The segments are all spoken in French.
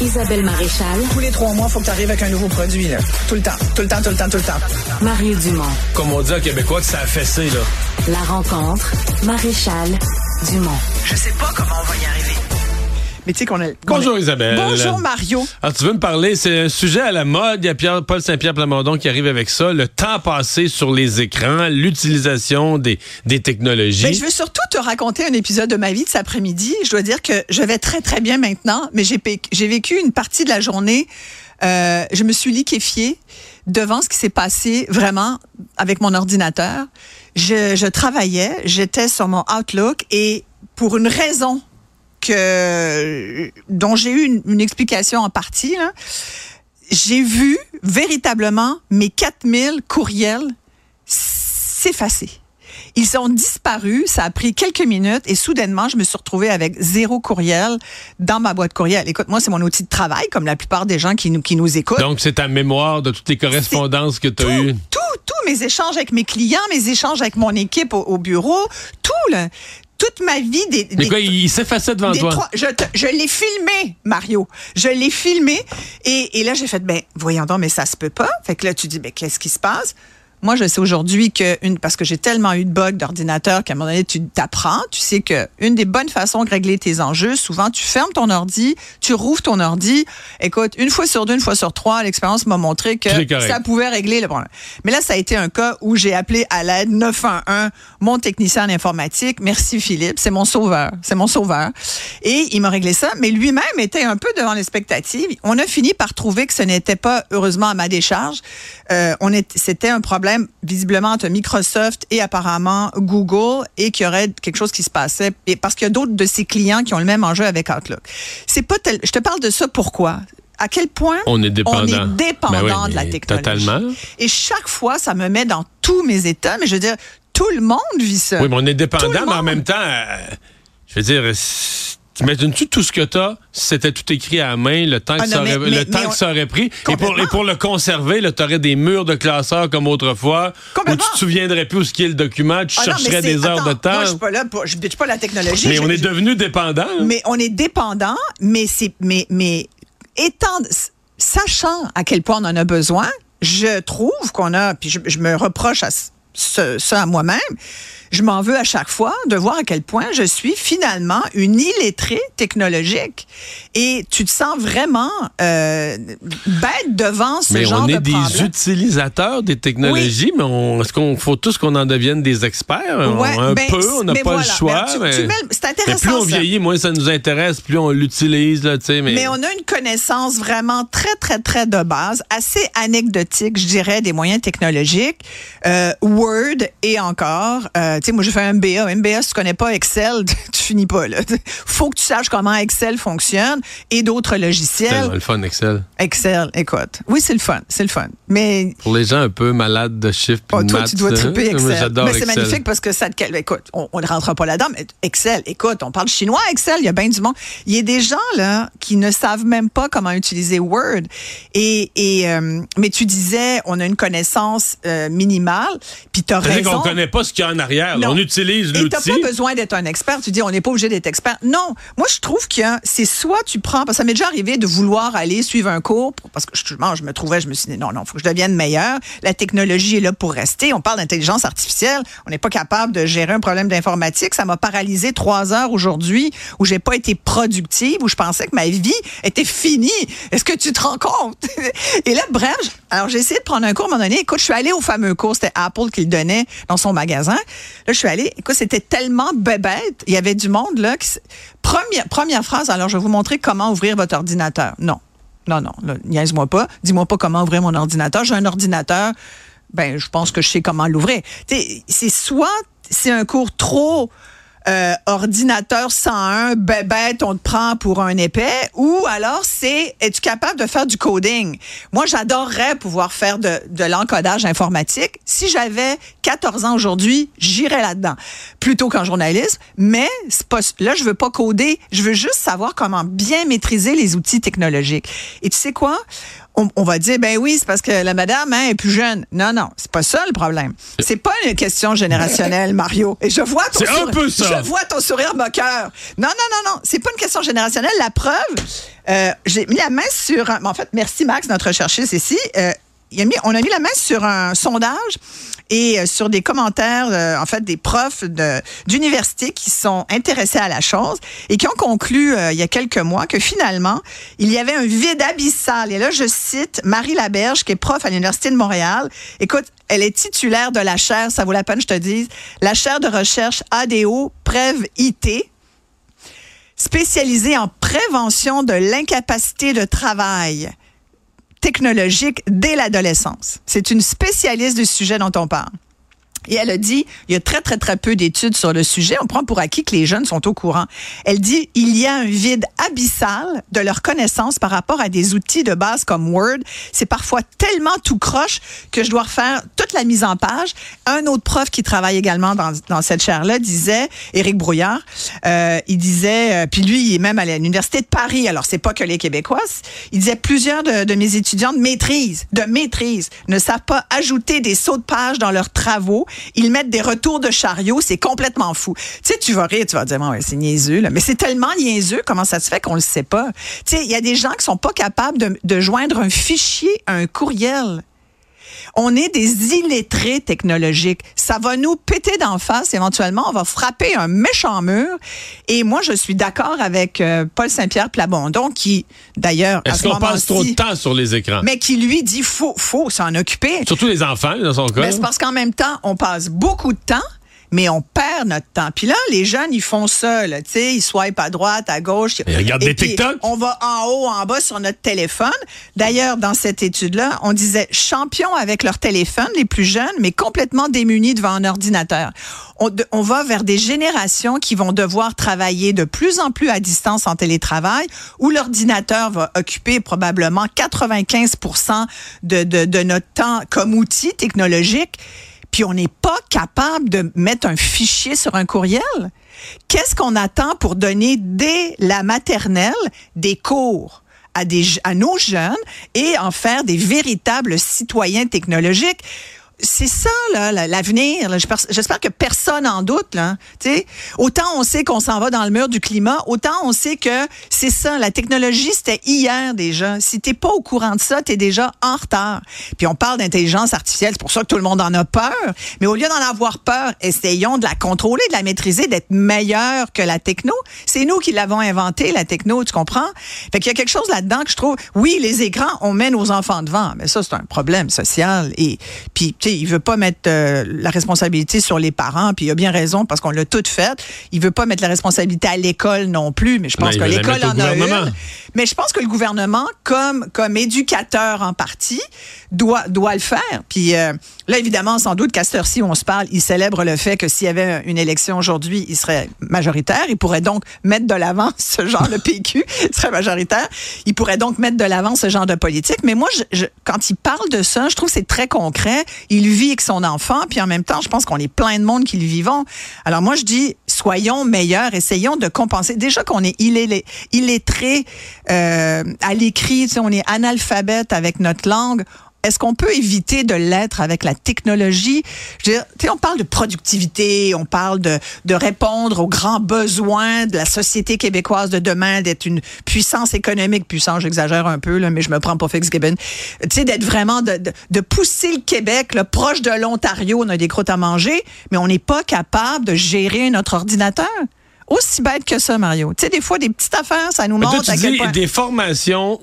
Isabelle Maréchal, Tous les trois mois, il faut que tu arrives avec un nouveau produit. Là. Tout le temps, tout le temps, tout le temps, tout le temps. Mario Dumont. Comme on dit en québécois que ça a fessé, là. La rencontre, Maréchal Dumont. Je sais pas comment on va y arriver. Mais tu sais qu'on a... qu'on Bonjour, a- Isabelle. Bonjour Mario. Alors, tu veux me parler, c'est un sujet à la mode. Il y a Pierre, Paul Saint-Pierre Plamondon qui arrive avec ça. Le temps passé sur les écrans, l'utilisation des, des technologies. Ben, je veux surtout te raconter un épisode de ma vie de cet après-midi. Je dois dire que je vais très très bien maintenant, mais j'ai vécu une partie de la journée. euh, je me suis liquéfiée devant ce qui s'est passé vraiment avec mon ordinateur. Je, je travaillais, j'étais sur mon Outlook et pour une raison que dont j'ai eu une, une explication en partie, j'ai vu véritablement mes 4000 courriels s'effacer. Ils ont disparu, ça a pris quelques minutes et soudainement, je me suis retrouvée avec zéro courriel dans ma boîte courriel. Écoute, moi, c'est mon outil de travail, comme la plupart des gens qui nous, qui nous écoutent. Donc, c'est ta mémoire de toutes les correspondances que tu as eues. tout, tous mes échanges avec mes clients, mes échanges avec mon équipe au, au bureau, tout, là, toute ma vie des, Mais quoi, il, s'effaçait devant toi? trois- je te- je l'ai filmé, Mario. Je l'ai filmé. Et, et là, j'ai fait, ben, voyons donc, mais ça se peut pas. Fait que là, tu dis, ben, qu'est-ce qui se passe? Moi, je sais aujourd'hui que une, parce que j'ai tellement eu de bugs d'ordinateur qu'à un moment donné, tu t'apprends. Tu sais que une des bonnes façons de régler tes enjeux, souvent, tu fermes ton ordi, tu rouvres ton ordi. Écoute, une fois sur deux, une fois sur trois, l'expérience m'a montré que ça pouvait régler le problème. Mais là, ça a été un cas où j'ai appelé à l'aide 911 mon technicien en informatique. Merci Philippe, c'est mon sauveur, c'est mon sauveur. Et il m'a réglé ça, mais lui-même était un peu devant l'expectative. On a fini par trouver que ce n'était pas heureusement à ma décharge. Euh, on c'était un problème visiblement entre Microsoft et apparemment Google et qu'il y aurait quelque chose qui se passait et parce qu'il y a d'autres de ses clients qui ont le même enjeu avec Outlook. C'est pas tel, je te parle de ça pourquoi? À quel point On est dépendant. on est dépendant Ben oui, de la technologie? totalement. Et chaque fois, ça me met dans tous mes états. Mais je veux dire, tout le monde vit ça. Oui, mais on est dépendant, mais en même temps, euh, je veux dire, T'imagines-tu tout ce que t'as? Si c'était tout écrit à la main, le temps, Ah que, non, ça aurait, mais- le temps mais on- que ça aurait pris? Et pour, et pour le conserver, là, t'aurais des murs de classeurs comme autrefois, où tu te souviendrais plus où ce qui est le document, tu Ah chercherais des heures attends, de temps. Moi, je suis pas là pour, je bitch pas la technologie. mais Je- on est je- devenu dépendant. là. mais on est dépendant, mais c'est, mais, mais étant, sachant à quel point on en a besoin, je trouve qu'on a, puis je, je me reproche à ce- ça à moi-même, je m'en veux à chaque fois de voir à quel point je suis finalement une illettrée technologique. Et tu te sens vraiment euh, bête devant ce mais genre on de est des problème. utilisateurs des technologies, mais on, est-ce qu'on faut tous qu'on en devienne des experts? On- Ouais, un ben, peu, on n'a pas voilà. le choix. Ben, c'est mais intéressant, plus on vieillit, moins ça nous intéresse, plus on l'utilise. Mais... Mais on a une connaissance vraiment très, très, très de base, assez anecdotique, je dirais, des moyens technologiques. Euh, Word et encore. Euh, tu sais, moi, j'ai fait un MBA. MBA, si tu connais pas Excel, tu finis pas, là. Faut que tu saches comment Excel fonctionne et d'autres C'est logiciels. tellement le fun, Excel. Excel, écoute. Oui, c'est le fun, c'est le fun. Mais Pour les gens un peu malades de chiffres Oh, toi, maths, tu dois hein, triper moi, Excel. J'adore Mais c'est magnifique parce que ça te Écoute, on on ne rentrera pas là-dedans, mais Excel, écoute, on parle chinois Excel, il y a bien du monde. Il y a des gens, là, qui ne savent même pas comment utiliser Word. Et, et euh, mais tu disais, on a une connaissance euh, minimale, puis tu as raison. qu'on connaît pas ce qu'il y a en arrière. Non. On utilise Et t'as l'outil. pas besoin d'être un expert. Tu dis, on n'est pas obligé d'être expert. Non. Moi, je trouve que c'est soit tu prends, parce que ça m'est déjà arrivé de vouloir aller suivre un cours, pour- parce que justement, je me trouvais, je me suis dit, non, non, faut que je devienne meilleur. La technologie est là pour rester. On parle d'intelligence artificielle. On n'est pas capable de gérer un problème d'informatique. Ça m'a paralysé trois heures aujourd'hui où j'ai pas été productive, où je pensais que ma vie était finie. Est-ce que tu te rends compte? Et là, bref, alors j'ai essayé de prendre un cours à un moment donné. Écoute, je suis allée au fameux cours, c'était Apple qui le donnait dans son magasin. Là, je suis allée. Écoute, c'était tellement bébête. Il y avait du monde, là. Première, première phrase, alors je vais vous montrer comment ouvrir votre ordinateur. Non. Non, non, niaise-moi pas. Dis-moi pas comment ouvrir mon ordinateur. J'ai un ordinateur. Ben, je pense que je sais comment l'ouvrir. C'est soit c'est un cours trop euh, ordinateur 101, bébête, on te prend pour un épais, ou alors c'est, es-tu capable de faire du coding? Moi, j'adorerais pouvoir faire de, de l'encodage informatique. Si j'avais 14 ans aujourd'hui, j'irais là-dedans. Plutôt qu'en journalisme, mais pas, là, je veux pas coder, je veux juste savoir comment bien maîtriser les outils technologiques. Et tu sais quoi? On, on va dire, ben oui, c'est parce que la madame hein, est plus jeune. Non, non, c'est pas ça le problème. C'est pas une question générationnelle, Mario. Et je vois ton C'est un sourire- peu ça. Je vois ton sourire moqueur. Non, non, non, non. C'est pas une question générationnelle. La preuve, euh, j'ai mis la main sur. un- En fait, merci Max, notre recherchiste ici. Euh, il a mis, on a mis la main sur un sondage et euh, sur des commentaires, euh, en fait, des profs d'université qui sont intéressés à la chose et qui ont conclu euh, il y a quelques mois que finalement, il y avait un vide abyssal. Et là, je cite Marie Laberge, qui est prof à l'Université de Montréal. Écoute, elle est titulaire de la chaire, ça vaut la peine, je te dis, la chaire de recherche ADO Prève IT, spécialisée en prévention de l'incapacité de travail technologique dès l'adolescence. C'est une spécialiste du sujet dont on parle. Et elle a dit, il y a très, très, très peu d'études sur le sujet. On prend pour acquis que les jeunes sont au courant. Elle dit, il y a un vide abyssal de leur connaissance par rapport à des outils de base comme Word. C'est parfois tellement tout croche que je dois refaire toute la mise en page. Un autre prof qui travaille également dans, dans cette chaire-là disait, Éric Brouillard, euh, il disait, euh, puis lui, il est même à l'Université de Paris, alors c'est pas que les Québécois, il disait, plusieurs de, de mes étudiants de maîtrise, de maîtrise, ne savent pas ajouter des sauts de page dans leurs travaux. Ils mettent des retours de chariot, c'est complètement fou. Tu sais, tu vas rire, tu vas dire, bon, ouais, c'est niaiseux, là. mais c'est tellement niaiseux, comment ça se fait qu'on le sait pas? Tu sais, il y a des gens qui sont pas capables de, de joindre un fichier à un courriel. On est des illettrés technologiques. Ça va nous péter d'en face éventuellement. On va frapper un méchant mur. Et moi, je suis d'accord avec euh, Paul Saint-Pierre Plamondon, qui, d'ailleurs, Est-ce ce qu'on passe trop de temps sur les écrans? mais qui lui dit faut, faut s'en occuper. Surtout les enfants, dans son cas. Ben, c'est parce qu'en même temps, on passe beaucoup de temps, mais on perd notre temps. Puis là, les jeunes, ils font ça, là, tu sais, ils swipent à droite, à gauche. Ils regardent des TikTok. On va en haut, en bas sur notre téléphone. D'ailleurs, dans cette étude-là, on disait champions avec leur téléphone, les plus jeunes, mais complètement démunis devant un ordinateur. On va vers des générations qui vont devoir travailler de plus en plus à distance en télétravail, où l'ordinateur va occuper probablement 95 de, de, de notre temps comme outil technologique puis on n'est pas capable de mettre un fichier sur un courriel? Qu'est-ce qu'on attend pour donner dès la maternelle des cours à, à nos jeunes et en faire des véritables citoyens technologiques? C'est ça, là, la- l'avenir. J'espère que personne en doute. Là. Tu sais, autant on sait qu'on s'en va dans le mur du climat, autant on sait que c'est ça. La technologie, c'était hier déjà. Si t'es pas au courant de ça, t'es déjà en retard. Puis on parle d'intelligence artificielle, c'est pour ça que tout le monde en a peur. Mais au lieu d'en avoir peur, essayons de la contrôler, de la maîtriser, d'être meilleur que la techno. C'est nous qui l'avons inventée, la techno, tu comprends? Fait qu'il y a quelque chose là-dedans que je trouve, oui, les écrans, on met nos enfants devant, mais ça, c'est un problème social. Et puis, tu sais, il veut pas mettre euh, la responsabilité sur les parents, puis il a bien raison parce qu'on l'a tout fait. Il veut pas mettre la responsabilité à l'école non plus, mais je pense Non, que l'école en a une. Mais je pense que le gouvernement, comme, comme éducateur en partie, doit, doit le faire. Puis euh, là, évidemment, sans doute qu'à cette heure-ci où on se parle, il célèbre le fait que s'il y avait une élection aujourd'hui, il serait majoritaire. Il pourrait donc mettre de l'avant ce genre de PQ, il serait majoritaire. Il pourrait donc mettre de l'avant ce genre de politique. Mais moi, je, je- quand il parle de ça, je trouve que c'est très concret. Il vit avec son enfant, puis en même temps, je pense qu'on est plein de monde qui le vivons. Alors moi, je dis, soyons meilleurs, essayons de compenser. Déjà qu'on est illé- illettré euh, à l'écrit, on est analphabète avec notre langue. Est-ce qu'on peut éviter de l'être avec la technologie? Je veux dire, tu sais, on parle de productivité, on parle de, de répondre aux grands besoins de la société québécoise de demain, d'être une puissance économique, puissance, j'exagère un peu, là, mais je me prends pour Fitzgibbon. Tu sais, d'être vraiment, de, de, de pousser le Québec, là, proche de l'Ontario, on a des croûtes à manger, mais on n'est pas capable de gérer notre ordinateur. Aussi bête que ça, Mario. Tu sais, des fois, des petites affaires, ça nous montre à quel dis point... des formations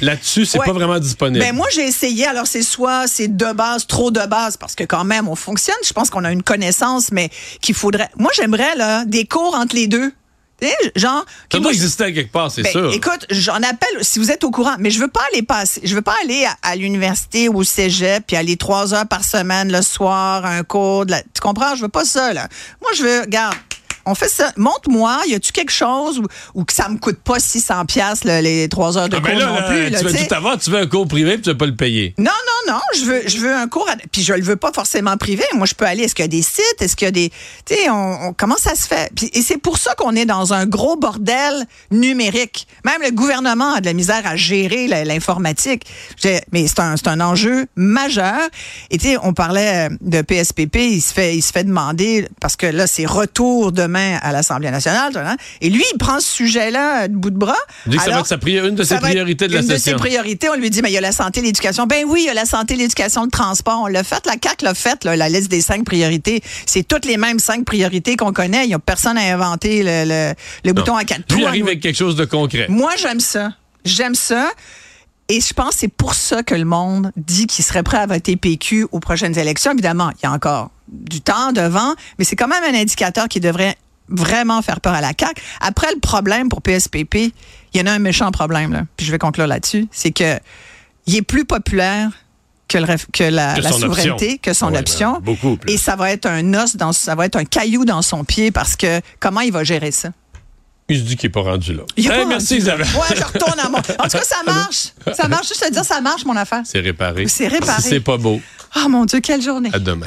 là-dessus, c'est Ouais. pas vraiment disponible. Ben moi j'ai essayé. Alors c'est soit c'est de base, trop de base, parce que quand même on fonctionne. Je pense qu'on a une connaissance, mais qu'il faudrait. Moi j'aimerais là des cours entre les deux. Genre. ça doit exister quelque part, c'est ben, sûr. Écoute, j'en appelle si vous êtes au courant, mais je veux pas aller passer, je veux pas aller à, à l'université ou au cégep puis aller trois heures par semaine le soir un cours. de la- tu comprends? Je veux pas ça là. Moi je veux, regarde, On fait ça. Montre-moi, y a-tu quelque chose où, où que ça me coûte pas 600 pièces les trois heures de Ah, cours ben là, non là, plus. là, tu veux tout avoir, tu veux un cours privé puis tu veux pas le payer. Non, non, non, je veux, je veux un cours, à- puis je le veux pas forcément privé. Moi, je peux aller, est-ce qu'il y a des sites, est-ce qu'il y a des, tu sais, on, on- comment ça se fait? Puis, et c'est pour ça qu'on est dans un gros bordel numérique. Même le gouvernement a de la misère à gérer l'informatique. Mais c'est un, un enjeu majeur. Et tu sais, on parlait de PSPP, il se fait, il se fait demander, parce que là, c'est retour demain à l'Assemblée nationale, hein, et lui, il prend ce sujet-là de bout de bras. Il dit que ça va Alors, être une de ses priorités de la une session. de ses priorités, on lui dit, mais il y a la santé, l'éducation. Ben oui, il y a la santé, l'éducation, le transport. On l'a fait, la CAQ l'a fait, là, la liste des cinq priorités. C'est toutes les mêmes cinq priorités qu'on connaît. Il n'y a personne à inventer le, le- le bouton à quatre Lui, il trous. arrive avec quelque chose de concret. Moi, j'aime ça. J'aime ça. Et je pense que c'est pour ça que le monde dit qu'il serait prêt à voter PQ aux prochaines élections. Évidemment, il y a encore du temps devant, mais c'est quand même un indicateur qui devrait vraiment faire peur à la CAQ. Après, le problème pour PSPP, il y en a un méchant problème, là, puis je vais conclure là-dessus, c'est que il est plus populaire que, le ref- que la, Que la son souveraineté, option. que son Ouais, option. ben, beaucoup plus. Et ça va être un os, dans, ça va être un caillou dans son pied parce que comment il va gérer ça? Il se dit qu'il n'est pas rendu là. Il est Hey, pas merci. Isabelle. Ouais, je retourne à mon. En tout cas, ça marche. Ça marche. Juste te dire, ça marche, mon affaire. C'est réparé. C'est réparé. Si c'est pas beau, Oh mon Dieu, quelle journée. à demain.